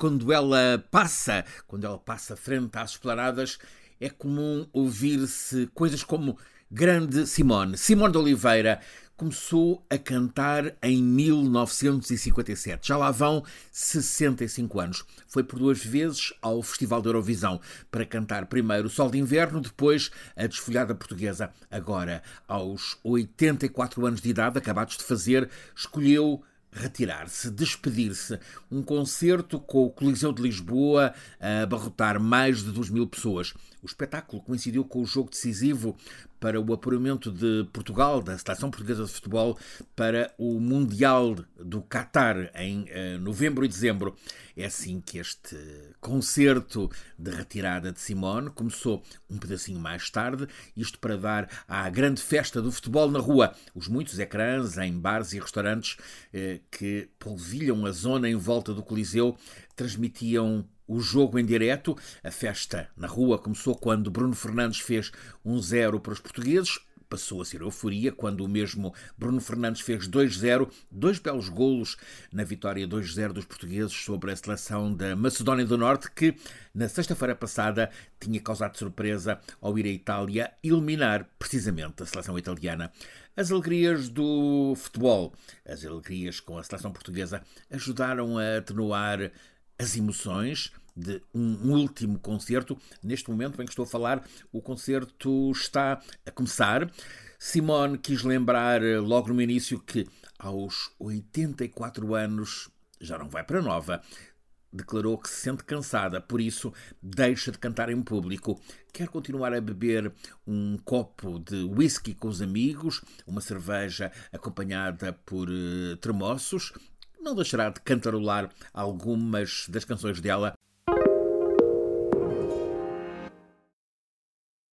quando ela passa, quando ela passa frente às esplanadas, é comum ouvir-se coisas como Grande Simone. Simone de Oliveira começou a cantar em 1957. Já lá vão 65 anos. Foi por duas vezes ao Festival da Eurovisão para cantar primeiro o Sol de Inverno, depois a Desfolhada Portuguesa. Agora, aos 84 anos de idade, acabados de fazer, escolheu retirar-se, despedir-se. Um concerto com o Coliseu de Lisboa a abarrotar mais de 2 mil pessoas. O espetáculo coincidiu com o jogo decisivo para o apuramento de Portugal, da Seleção Portuguesa de Futebol, para o Mundial do Qatar em uh, novembro e dezembro. É assim que este concerto de retirada de Simone começou um pedacinho mais tarde, isto para dar à grande festa do futebol na rua, os muitos ecrãs em bares e restaurantes uh, que polvilham a zona em volta do Coliseu transmitiam o jogo em direto. A festa na rua começou quando Bruno Fernandes fez 1-0 para os portugueses. Passou a ser euforia quando o mesmo Bruno Fernandes fez 2-0, dois belos golos na vitória 2-0 dos portugueses sobre a seleção da Macedónia do Norte, que na sexta-feira passada tinha causado surpresa ao ir à Itália eliminar precisamente a seleção italiana. As alegrias do futebol, as alegrias com a seleção portuguesa, ajudaram a atenuar as emoções de um último concerto. Neste momento em que estou a falar, o concerto está a começar. Simone quis lembrar logo no início que aos 84 anos já não vai para nova. Declarou que se sente cansada, por isso deixa de cantar em público. Quer continuar a beber um copo de whisky com os amigos, uma cerveja acompanhada por uh, tremoços, não deixará de cantarolar algumas das canções dela